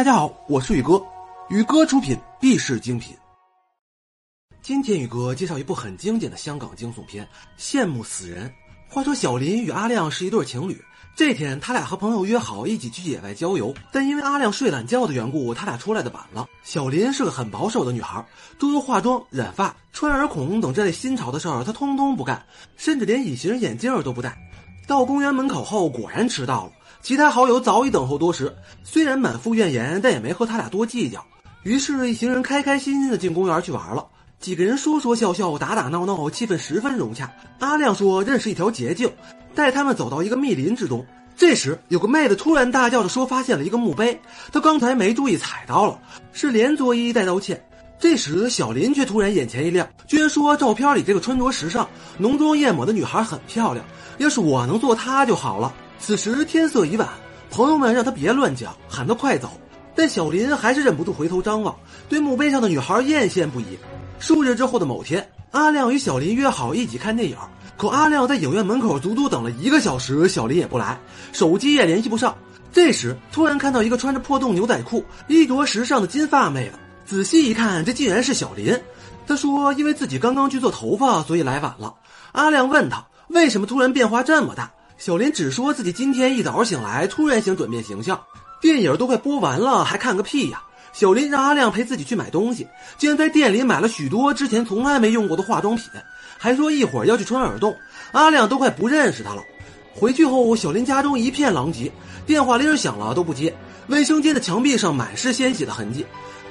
大家好，我是宇哥，宇哥出品必是精品。今天宇哥介绍一部很经典的香港惊悚片《羡慕死人》。话说小林与阿亮是一对情侣，这天他俩和朋友约好一起去野外郊游，但因为阿亮睡懒觉的缘故，他俩出来的晚了。小林是个很保守的女孩，诸如化妆、染发、穿耳孔等这类新潮的事儿，她通通不干，甚至连隐形眼镜都不戴。到公园门口后，果然迟到了。其他好友早已等候多时，虽然满腹怨言，但也没和他俩多计较。于是，一行人开开心心的进公园去玩了。几个人说说笑笑，打打闹闹，气氛十分融洽。阿亮说认识一条捷径，带他们走到一个密林之中。这时，有个妹子突然大叫着说发现了一个墓碑，她刚才没注意踩到了，是连作揖带道歉。这时，小林却突然眼前一亮，居然说照片里这个穿着时尚、浓妆艳抹的女孩很漂亮，要是我能做她就好了。此时天色已晚，朋友们让他别乱讲，喊他快走。但小林还是忍不住回头张望，对墓碑上的女孩艳羡不已。数日之后的某天，阿亮与小林约好一起看电影，可阿亮在影院门口足足等了一个小时，小林也不来，手机也联系不上。这时突然看到一个穿着破洞牛仔裤、衣着时尚的金发妹子，仔细一看，这竟然是小林。他说因为自己刚刚去做头发，所以来晚了。阿亮问他为什么突然变化这么大。小林只说自己今天一早醒来，突然想转变形象。电影都快播完了，还看个屁呀！小林让阿亮陪自己去买东西，竟然在店里买了许多之前从来没用过的化妆品，还说一会儿要去穿耳洞。阿亮都快不认识他了。回去后，小林家中一片狼藉，电话铃响了都不接，卫生间的墙壁上满是鲜血的痕迹。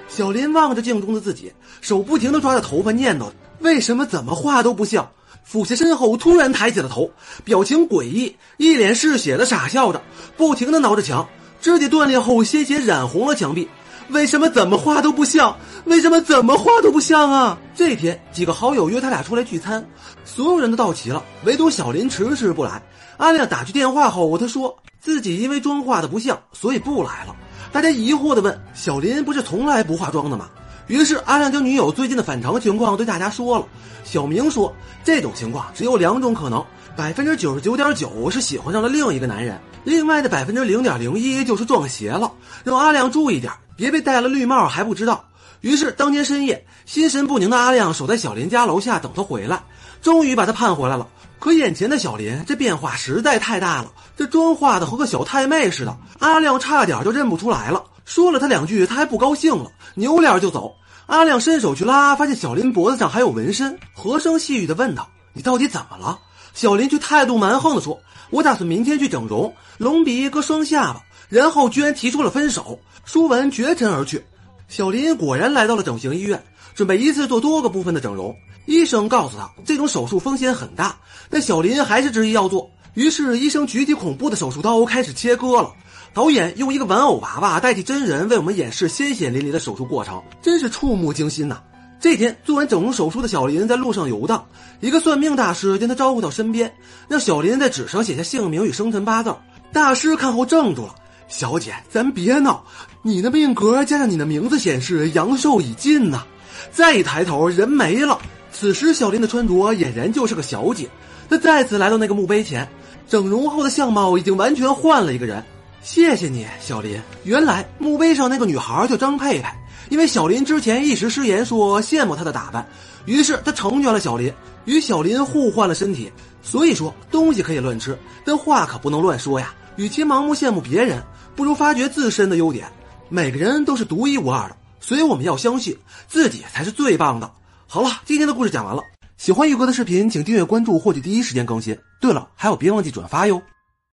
小林望着镜中的自己，手不停地抓着头发，念叨：“为什么怎么画都不像？”俯下身后，突然抬起了头，表情诡异，一脸嗜血的傻笑着，不停的挠着墙，肢体断裂后，鲜血染红了墙壁。为什么怎么画都不像？为什么怎么画都不像啊？这天，几个好友约他俩出来聚餐，所有人都到齐了，唯独小林迟迟不来。阿亮打去电话后，他说自己因为妆画的不像，所以不来了。大家疑惑的问：小林不是从来不化妆的吗？于是阿亮将女友最近的反常情况对大家说了。小明说，这种情况只有两种可能：百分之九十九点九是喜欢上了另一个男人，另外的百分之零点零一就是撞邪了。让阿亮注意点，别被戴了绿帽还不知道。于是当天深夜，心神不宁的阿亮守在小林家楼下等他回来，终于把他盼回来了。可眼前的小林这变化实在太大了，这妆化的和个小太妹似的，阿亮差点就认不出来了。说了他两句，他还不高兴了，扭脸就走。阿亮伸手去拉，发现小林脖子上还有纹身，和声细语的问道：“你到底怎么了？”小林却态度蛮横的说：“我打算明天去整容，隆鼻割双下巴。”然后居然提出了分手。说完绝尘而去。小林果然来到了整形医院，准备一次做多个部分的整容。医生告诉他，这种手术风险很大，但小林还是执意要做。于是医生举起恐怖的手术刀开始切割了。导演用一个玩偶娃娃代替真人为我们演示鲜血淋漓的手术过程，真是触目惊心呐！这天做完整容手术的小林在路上游荡，一个算命大师将他招呼到身边，让小林在纸上写下姓名与生辰八字。大师看后怔住了：“小姐，咱别闹，你的命格加上你的名字显示阳寿已尽呐！”再一抬头，人没了。此时小林的穿着俨然就是个小姐。他再次来到那个墓碑前，整容后的相貌已经完全换了一个人。谢谢你，小林。原来墓碑上那个女孩叫张佩佩，因为小林之前一时失言说羡慕她的打扮，于是他成全了小林，与小林互换了身体。所以说东西可以乱吃，但话可不能乱说呀。与其盲目羡慕别人，不如发掘自身的优点。每个人都是独一无二的，所以我们要相信自己才是最棒的。好了，今天的故事讲完了。喜欢玉哥的视频，请订阅关注，获取第一时间更新。对了，还有别忘记转发哟。